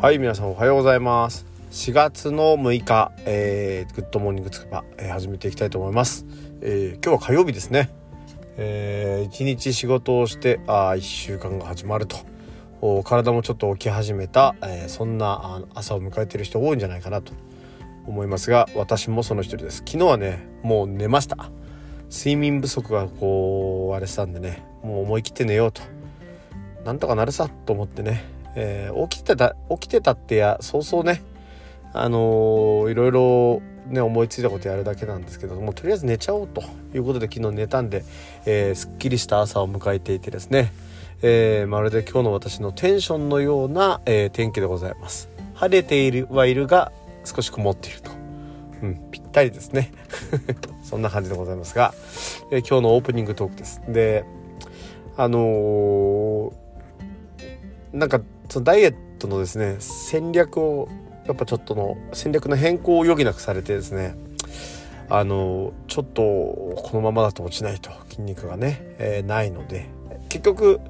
はい皆さんおはようございます。4月の6日、えー、グッドモーニングつくば、えー、始めていきたいと思います、えー、今日は火曜日ですね。えー、1日仕事をしてあ1週間が始まると。体もちょっと起き始めた、えー、そんな朝を迎えてる人多いんじゃないかなと。思いますが私もその一人です。昨日はねもう寝ました。睡眠不足がこうあれしたんでねもう思い切って寝ようと。なんとかなるさと思ってね、えー、起きてた起きてたってやそうそうね。あのー、いろいろね思いついたことやるだけなんですけどもとりあえず寝ちゃおうということで昨日寝たんで、えー、すっきりした朝を迎えていてですね、えー、まるで今日の私のテンションのような、えー、天気でございます。晴れているはいるが少し曇っていると、うん、ぴったりですね。そんな感じでございますが、え今日のオープニングトークです。であのなんかそのダイエットのですね戦略をやっぱちょっとの戦略の変更を余儀なくされてですねあのちょっとこのままだと落ちないと筋肉がね、えー、ないので結局、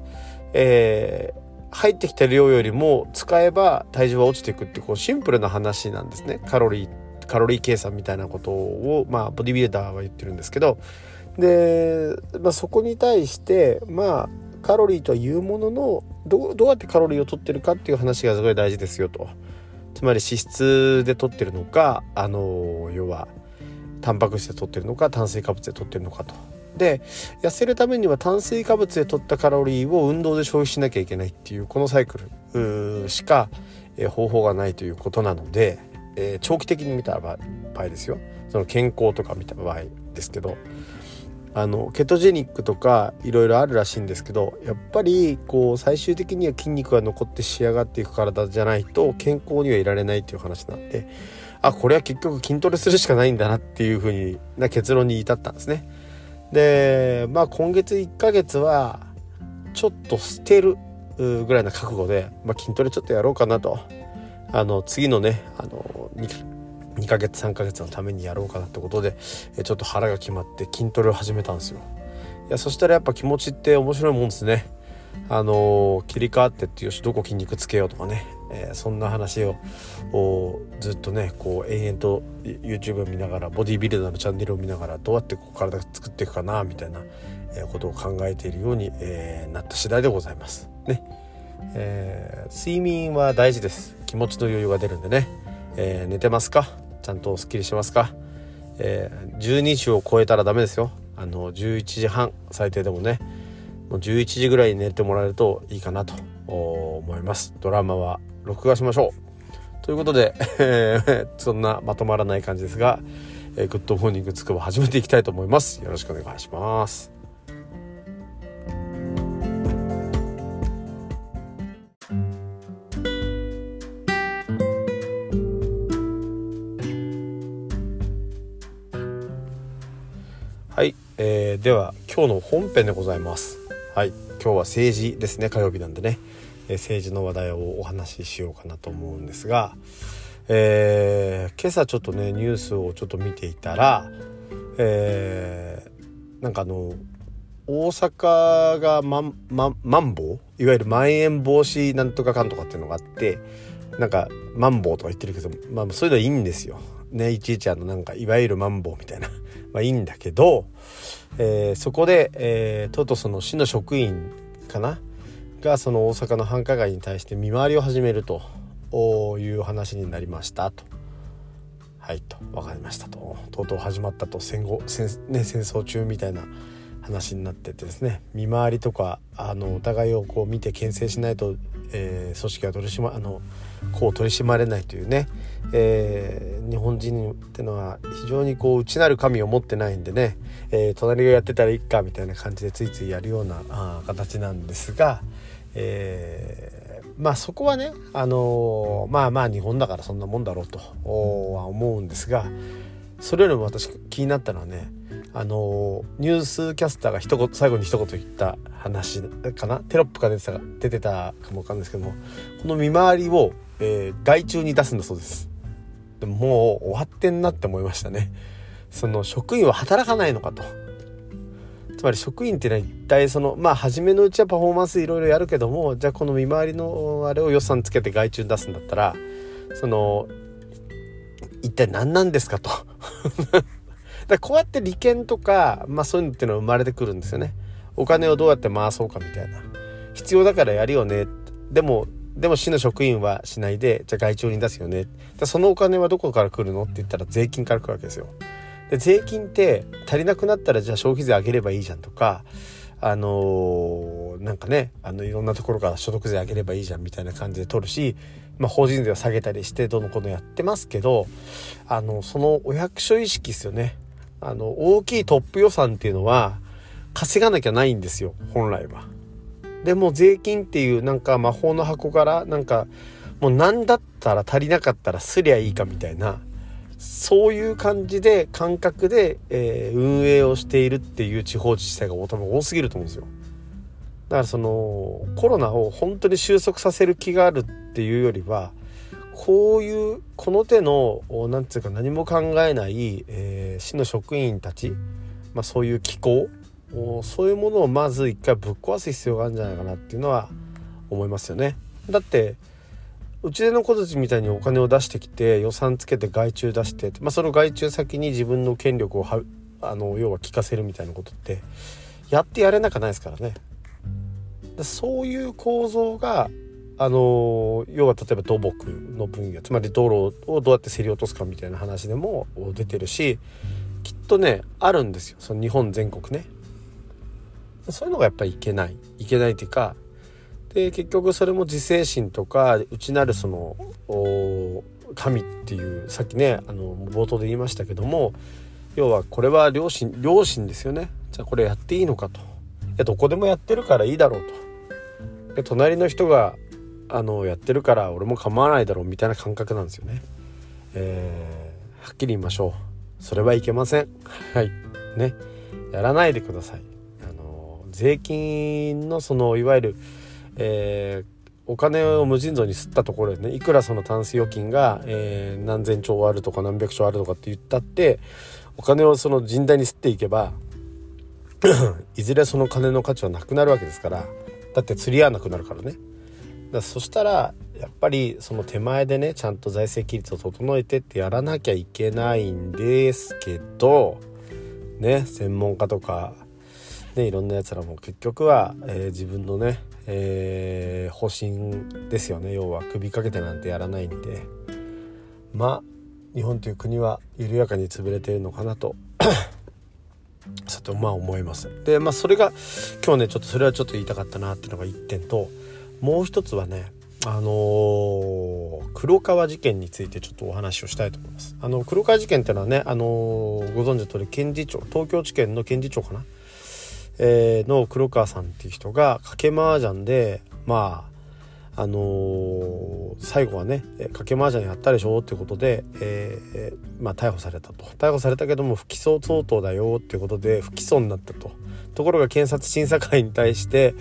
えー、入ってきた量よりも使えば体重は落ちていくってこうシンプルな話なんですね。カロリーカロリー計算みたいなことを、まあ、ボディビルダーは言ってるんですけど。で、まあ、そこに対してまあカロリーというもののどうやってカロリーを取ってるかっていう話がすごい大事ですよと。つまり脂質で取ってるのかあの要はタンパク質で取ってるのか炭水化物で取ってるのかと。で痩せるためには炭水化物で取ったカロリーを運動で消費しなきゃいけないっていうこのサイクルしか、え方法がないということなので、え、長期的に見た場合ですよその健康とか見た場合ですけどあのケトジェニックとかいろいろあるらしいんですけどやっぱりこう最終的には筋肉が残って仕上がっていく体じゃないと健康にはいられないっていう話なんであこれは結局筋トレするしかないんだなっていうふうな結論に至ったんですね。でまあ今月1ヶ月はちょっと捨てるぐらいな覚悟で、まあ、筋トレちょっとやろうかなとあの次のねあの 2, 2ヶ月3ヶ月のためにやろうかなってことでちょっと腹が決まって筋トレを始めたんですよ。いやそしたらやっぱ気持ちって面白いもんですね。あのー、切り替わってってよしどこ筋肉つけようとかね、えー、そんな話をずっとねこう延々と YouTube を見ながらボディービルダーのチャンネルを見ながらどうやってこう体作っていくかなみたいなことを考えているように、えー、なった次第でございます。ね、え睡眠は大事です。気持ちの余裕が出るんでね、え寝てますか？ちゃんとすっきりしますか、えー、12時を超えたらダメですよ。あの11時半最低でもね。もう11時ぐらいに寝てもらえるといいかなと。思います。ドラマは録画しましょう。ということで そんなまとまらない感じですが、えー、グッドモーニングつくば始めていきたいと思います。よろしくお願いします。では今日の本編でございます。はい。今日は政治ですね。火曜日なんでね、えー、政治の話題をお話ししようかなと思うんですが、えー、今朝ちょっとねニュースをちょっと見ていたら、えー、なんかあの大阪がまん、ま、マンボウ？いわゆるまん延防止なんとかかんとかっていうのがあってなんかマンボウとか言ってるけど、まあ、そういうのはいいんですよ。ねいちいちあのなんかいわゆるマンボウみたいな。まあいいんだけど、えー、そこで、えー、とうとうその市の職員かな？がその大阪の繁華街に対して見回りを始めるという話になりましたと。はいと分かりましたと。とうとう始まったと戦後戦,、ね、戦争中みたいな話になっててですね。見回りとかあのお互いをこう見て牽制しないと、えー、組織が取り締まあのこう取り締まれないというね、えー、日本人ってのは非常にこう内なる神を持ってないんでね、えー、隣がやってたらいいかみたいな感じでついついやるようなあ形なんですが、えー、まあそこはね、あのまあまあ日本だからそんなもんだろうとは思うんですがそれよりも私気になったのはねあのニュースキャスターが一言最後に一言言った話かな。テロップが出てた出てたかもわかんないですけどもこの見回りを、えー、外注に出すんだそうです。でももう終わってんなって思いましたね。その職員は働かないのかと。つまり職員っていうのは一体そのまあ初めのうちはパフォーマンスいろいろやるけどもじゃあこの見回りのあれを予算つけて外注出すんだったらその一体何なんですかと。だこうやって利権とか、まあ、そういうのっていうのは生まれてくるんですよね。お金をどうやって回そうかみたいな。必要だからやるよね。でもでも市の職員はしないでじゃあ外注に出すよね。そのお金はどこから来るの？って言ったら税金から来るわけですよ。で税金って足りなくなったらじゃあ消費税上げればいいじゃんとかあのー、なんかねあのいろんなところから所得税上げればいいじゃんみたいな感じで取るし、まあ、法人税を下げたりしてどのこのやってますけどあのそのお役所意識ですよね。あの大きいトップ予算っていうのは稼がなきゃないんですよ本来は。でも税金っていうなんか魔法の箱からなんかもう何だったら足りなかったらすりゃいいかみたいなそういう感じで感覚で、えー、運営をしているっていう地方自治体が多分多すぎると思うんですよ。だからそのコロナを本当に収束させる気があるっていうよりはこういうこの手の何て言うか何も考えない、えー、市の職員たち、まあ、そういう機構そういうものをまず一回ぶっ壊す必要があるんじゃないかなっていうのは思いますよね。だってうちでの子たちみたいにお金を出してきて予算つけて外注出して、まあ、その外注先に自分の権力をはあの要は聞かせるみたいなことってやってやれなくないですからね。そういう構造があの要は例えば土木の分野つまり道路をどうやって競り落とすかみたいな話でも出てるしきっとねあるんですよその日本全国ね。そういうのがやっぱりいけない。いけないっていうかで結局それも自制心とか内なるその神っていうさっきねあの冒頭で言いましたけども要はこれは良心良心ですよね。じゃあこれやっていいのかと。いやどこでもやってるからいいだろうと。で隣の人があのやってるから俺も構わないだろうみたいな感覚なんですよね、えー、はっきり言いましょう。それはいけません。はい。ね。やらないでください。税金のそのいわゆるえー、お金を無尽蔵に吸ったところでねいくらそのタンス預金が、えー、何千兆あるとか何百兆あるとかって言ったってお金をその甚大に吸っていけば いずれその金の価値はなくなるわけですからだって釣り合わなくなるからね。だそしたらやっぱりその手前でねちゃんと財政規律を整えてってやらなきゃいけないんですけどね専門家とかねいろんなやつらも結局は、えー、自分のねえー、方針ですよね。要は首掛けてなんてやらないんで。まあ日本という国は緩やかに潰れているのかなと。さてまあ思います。でまあそれが今日ねちょっとそれはちょっと言いたかったなっていうのが1点ともう一つはねあのー、黒川事件についてちょっとお話をしたいと思います。あの黒川事件っていうのはね、あのー、ご存知の通り検事長東京地検の検事長かなえー、の黒川さんっていう人が賭け麻雀でまああのー、最後はね賭け麻雀やったでしょっていうことで、えー、まあ、逮捕されたと逮捕されたけども不起訴相当だよっていうことで不起訴になったと。ところが検察審査会に対して、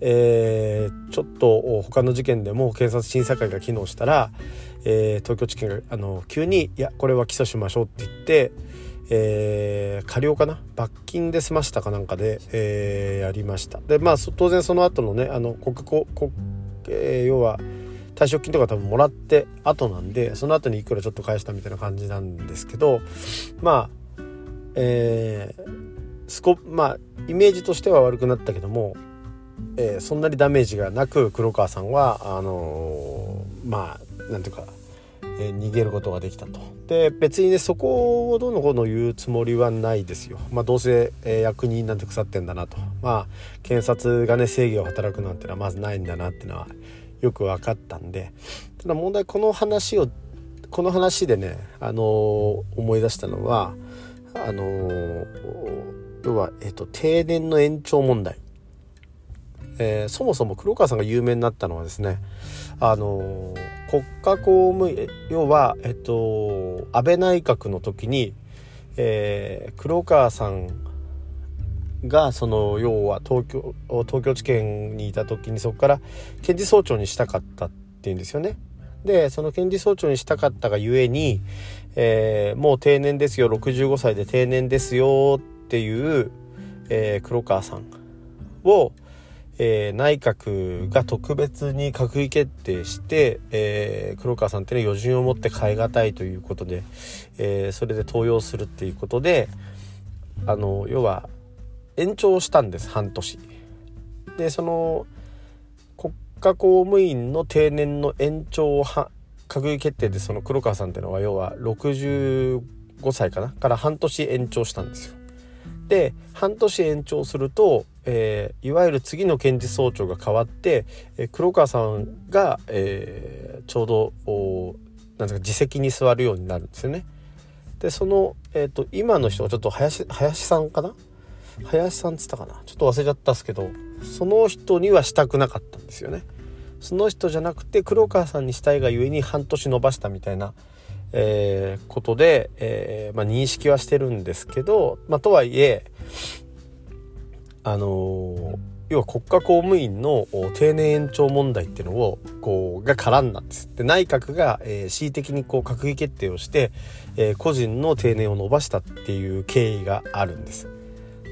えー、ちょっと他の事件でも検察審査会が機能したら、えー、東京地検があの急に「いやこれは起訴しましょう」って言って、えー、過料かな？罰金で済ましたかなんかで、えー、やりました。でまあ当然その後のねあの国国、えー、要は退職金とか多分もらって後なんでその後にいくらちょっと返したみたいな感じなんですけどまあえー、スコまあイメージとしては悪くなったけども、えー、そんなにダメージがなく黒川さんはあのー、まあなんていうかえ、逃げることができたと。で別にねそこをどのこうの言うつもりはないですよ。まあどうせ、え、役人なんて腐ってんだなと。まあ検察がね正義を働くなんてのはまずないんだなっていうのはよく分かったんでただ問題この話をこの話でね、あのー、思い出したのはあのー、要は、えーと、定年の延長問題。えー、そもそも黒川さんが有名になったのはですねあの国家公務員要は、えっと、安倍内閣の時に、えー、黒川さんがその要は東京東京地検にいた時にそこから検事総長にしたかったっていうんですよね。でその検事総長にしたかったがゆえに、えー、もう定年ですよ65歳で定年ですよっていう、えー、黒川さんを、えー、内閣が特別に閣議決定して、えー、黒川さんっていうのは余人を持って変え難いということで、えー、それで登用するっていうことであの要は延長したんです半年。でその国家公務員の定年の延長を閣議決定でその黒川さんっていうのは要は65歳かなから半年延長したんですよ。で半年延長すると、えー、いわゆる次の検事総長が変わって、えー、黒川さんが、えー、ちょうどなんですか自席に座るようになるんですよね。でその、えーと、今の人はちょっと林林さんかな？林さんっつったかな？ちょっと忘れちゃったっすけどその人にはしたくなかったんですよね。その人じゃなくて黒川さんにしたいがゆえに半年延ばしたみたいな、えー、ことで、えー、まあ、認識はしてるんですけど、まあ、とはいえあの、要は国家公務員の定年延長問題っていうのをこうが絡んだんです。で内閣が、えー、恣意的にこう閣議決定をして、えー、個人の定年を延ばしたっていう経緯があるんです。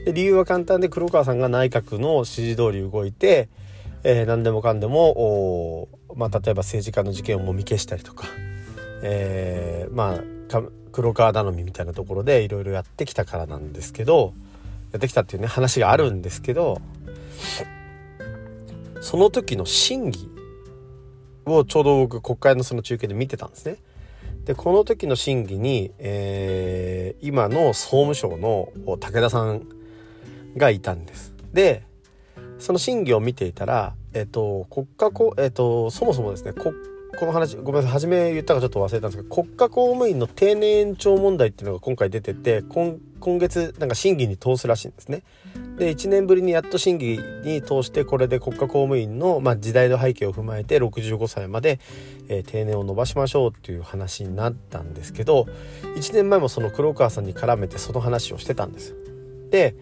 で理由は簡単で黒川さんが内閣の指示通り動いて、えー、何でもかんでもまあ、例えば政治家の事件をもみ消したりとか、えー、まあ黒川頼みみたいなところでいろいろやってきたからなんですけどやってきたっていうね話があるんですけどその時の審議をちょうど僕国会のその中継で見てたんですね。でこの時の審議に、えー、今の総務省の武田さんがいたんです。でその審議を見ていたら、えっと、国家こ、えっと、そもそもですねここの話ごめんなさい初め言ったかちょっと忘れたんですけど国家公務員の定年延長問題っていうのが今回出てて今今月なんか審議に通すらしいんですね。で1年ぶりにやっと審議に通してこれで国家公務員の、まあ、時代の背景を踏まえて65歳まで、えー、定年を延ばしましょうっていう話になったんですけど1年前もその黒川さんに絡めてその話をしてたんです。で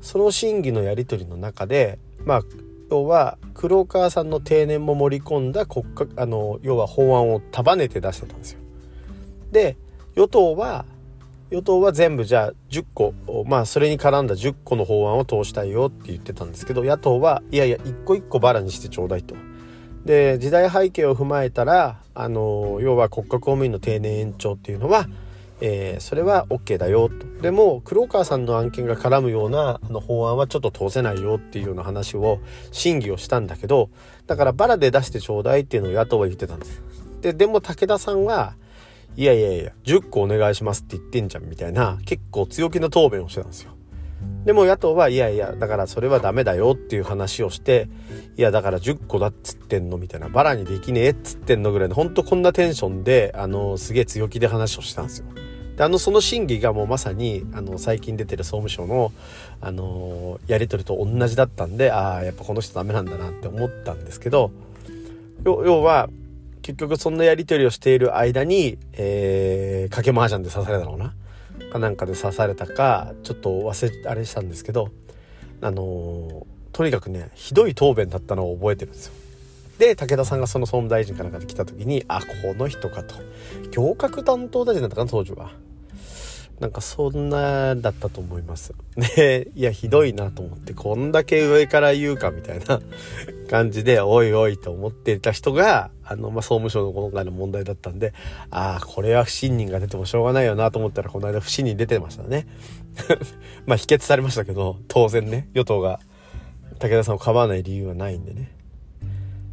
その審議のやり取りの中でまあ要は黒川さんの定年も盛り込んだ国家あの要は法案を束ねて出してたんですよ。で与党は与党は全部じゃあ10個まあそれに絡んだ10個の法案を通したいよって言ってたんですけど野党はいやいや一個一個バラにしてちょうだいと。で時代背景を踏まえたらあの要は国家公務員の定年延長っていうのはえー、それは OK だよとでも黒川さんの案件が絡むようなあの法案はちょっと通せないよっていうような話を審議をしたんだけどだからバラで出してちょうだいっていうのを野党は言ってたんですででも武田さんはいやいやいや10個お願いしますって言ってんじゃんみたいな結構強気な答弁をしてたんですよ。でも野党はいやいやだからそれはダメだよっていう話をしていやだから10個だっつってんのみたいなバラにできねえっつってんのぐらいのほんとこんなテンションであのすげえ強気で話をしたんですよ。であのその審議がもうまさにあの最近出てる総務省の、あのやり取りと同じだったんでああやっぱこの人ダメなんだなって思ったんですけど要は結局そんなやり取りをしている間に、えー、掛け麻雀で刺されたのかな？かなんかで刺されたかちょっと忘れあれしたんですけどあのー、とにかくねひどい答弁だったのを覚えてるんですよ。で武田さんがその総務大臣かなんかで来た時にあこの人かと行革担当大臣だったかな当時は。なんかそんなだったと思います。で、いや、ひどいなと思って、こんだけ上から言うかみたいな感じで、おいおいと思っていた人が、あの、まあ、総務省の今回の問題だったんで、ああ、これは不信任が出てもしょうがないよなと思ったら、この間不信任出てましたね。まあ、否決されましたけど、当然ね、与党が武田さんを構わない理由はないんでね。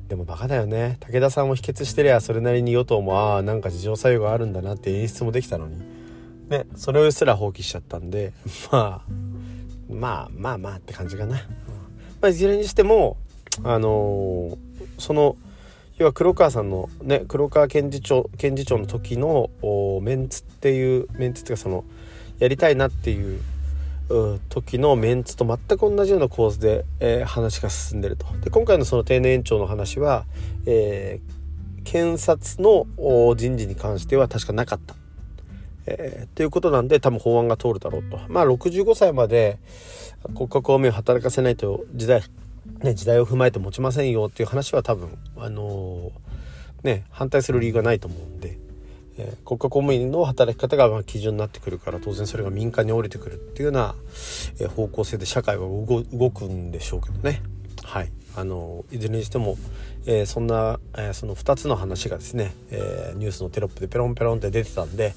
でもバカだよね。武田さんを否決してりゃ、それなりに与党も、ああ、なんか事情作用があるんだなって演出もできたのに。ね、それすら放棄しちゃったんで、まあ、まあまあまあって感じかな。まあ、いずれにしても、あのー、その、要は黒川さんのね、黒川検事長、検事長の時のメンツっていう、メンツっていうかその、やりたいなっていう時のメンツと全く同じような構図で、えー、話が進んでると。で今回のその定年延長の話は、えー、検察の人事に関しては確かなかったえー、っていうことなんで多分法案が通るだろうと。まあ65歳まで国家公務員を働かせないと時代、ね、時代を踏まえて持ちませんよっていう話は多分、あのー、ね、反対する理由がないと思うんで、えー、国家公務員の働き方がま基準になってくるから当然それが民間に降りてくるっていうような、方向性で社会は動くんでしょうけどね。はいあのいずれにしても、えー、そんな、えー、その2つの話がですね、えー、ニュースのテロップでペロンペロンって出てたんで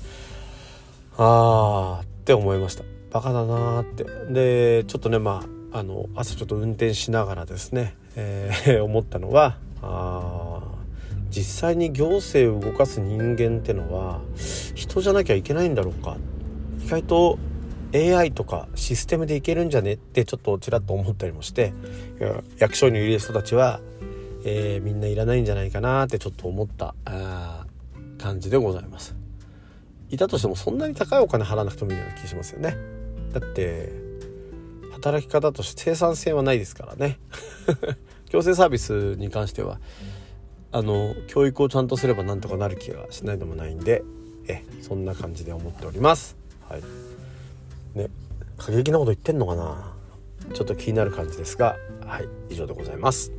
あーって思いました。バカだなーって。でちょっとねまああの朝ちょっと運転しながらですね、えー、思ったのはあ実際に行政を動かす人間ってのは人じゃなきゃいけないんだろうか。意外と AI とかシステムでいけるんじゃねってちょっとちらっと思ったりもして役所にいる人たちは、えー、みんないらないんじゃないかなってちょっと思ったあ感じでございます。いたとしてもそんなに高いお金払わなくてもいいような気しますよね。だって働き方として生産性はないですからね。強制サービスに関してはあの教育をちゃんとすればなんとかなる気がしないでもないんでえそんな感じで思っております。はい。ね過激なこと言ってんのかな。ちょっと気になる感じですがはい以上でございます。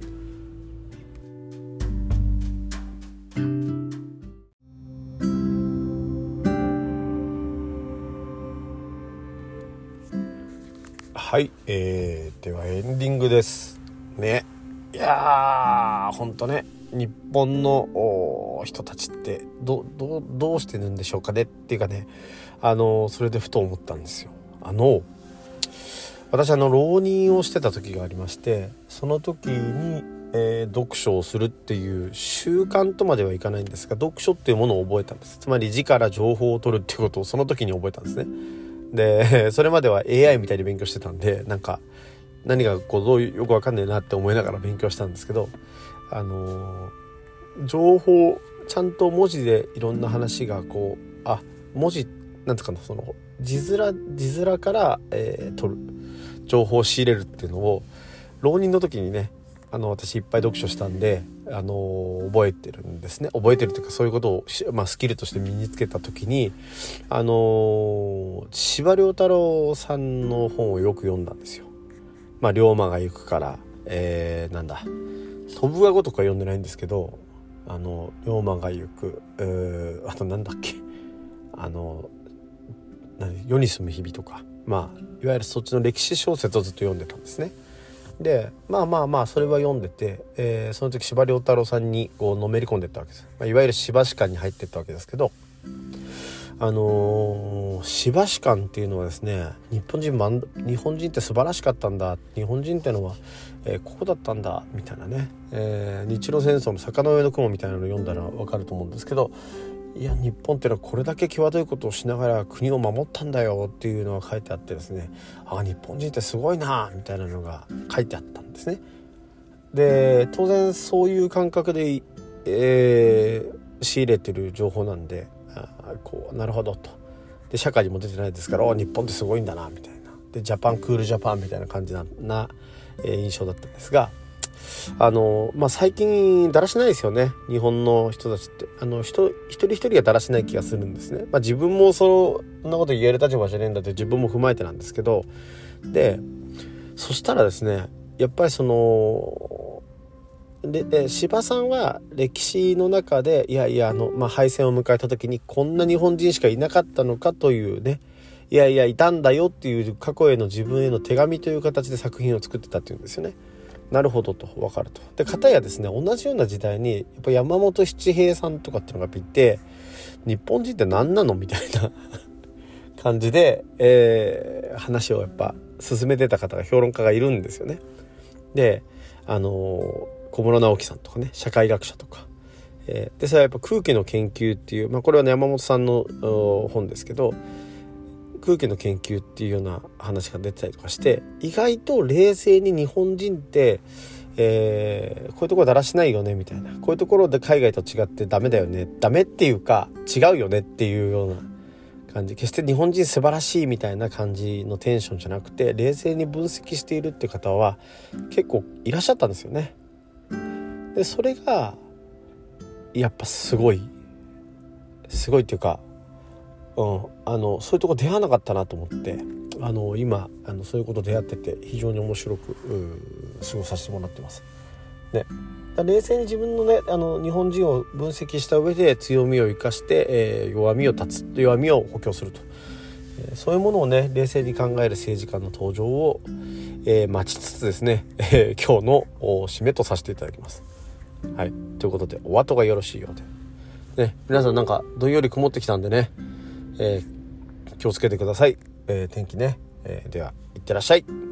はい、えー、ではエンディングです。ね。いやーほんとね日本の人たちってどどどうしてるんでしょうかね？っていうかねあのそれでふと思ったんですよ。あの私あの浪人をしてた時がありましてその時に、えー、読書をするっていう習慣とまではいかないんですが読書っていうものを覚えたんです。つまり字から情報を取るっていうことをその時に覚えたんですね。で それまでは AI みたいに勉強してたんでなんか何がこうどうよくわかんねえなって思いながら勉強したんですけどあのー、情報ちゃんと文字でいろんな話がこうあ文字なんつうかなその字面字面から、えー、取る情報を仕入れるっていうのを浪人の時にねあの私いっぱい読書したんで、あのー、覚えてるんですね覚えてるというかそういうことを、まあ、スキルとして身につけた時にあのー、司馬太郎さんの本をよく読んだんですよ。まあ、龍馬が行くから、えー、なんだ飛ぶがごとか読んでないんですけどあの龍馬が行く、あとなんだっけあの世に住む日々とかまあいわゆるそっちの歴史小説をずっと読んでたんですね。でまあまあまあそれは読んでて、えー、その時司馬太郎さんにこうのめり込んでったわけです、まあ、いわゆる司馬史観に入ってったわけですけどあの、司馬史観っていうのはですね日本人日本人って素晴らしかったんだ日本人ってのは、えー、こうだったんだみたいなね、えー、日露戦争の坂の上の雲みたいなのを読んだら分かると思うんですけどいや日本っていうのはこれだけ際どいことをしながら国を守ったんだよっていうのが書いてあってですね。あ日本人ってすごいなみたいなのが書いてあったんですね。で当然そういう感覚で、えー、仕入れてる情報なんであこうなるほどと。で社会にも出てないですから日本ってすごいんだなみたいな。でジャパンクールジャパンみたいな感じなな、えー、印象だったんですがあの、まあ、最近だらしないですよね。日本の人たちって。あの人一人一人がだらしない気がするんですね、まあ、自分もそんなこと言える立場じゃねえんだって自分も踏まえてなんですけど。でそしたらですねやっぱりそのでで柴さんは歴史の中でいやいやあの、まあ、敗戦を迎えた時にこんな日本人しかいなかったのかというねいやいやいたんだよっていう過去への自分への手紙という形で作品を作ってたっていうんですよね。なるほどと分かると。で片やですね同じような時代にやっぱ山本七平さんとかっていうのがいて日本人って何なのみたいな 感じで、えー、話をやっぱ進めてた方が評論家がいるんですよね。であの小室直樹さんとかね社会学者とか。え、でそれはやっぱ空気の研究っていう、まあ、これは、ね、山本さんの本ですけど空気の研究っていうような話が出てたりとかして意外と冷静に日本人って、えー、こういうところだらしないよねみたいな。こういうところで海外と違ってダメだよね。ダメっていうか違うよねっていうような感じ。決して日本人素晴らしいみたいな感じのテンションじゃなくて冷静に分析しているって方は結構いらっしゃったんですよね。でそれがやっぱすごい。すごいっていうかうん、あのそういうとこ出会わなかったなと思ってあの今あのそういうこと出会ってて非常に面白く過ごさせてもらってます。ね、冷静に自分のねあの日本人を分析した上で強みを生かして、えー、弱みを断つ弱みを補強すると、えー、そういうものをね冷静に考える政治家の登場を、えー、待ちつつですね、えー、今日の締めとさせていただきます。はい、ということでお後がよろしいようで、ね、皆さんなんかどんより曇ってきたんでね、えー、気をつけてください、えー、天気ね、えー、ではいってらっしゃい。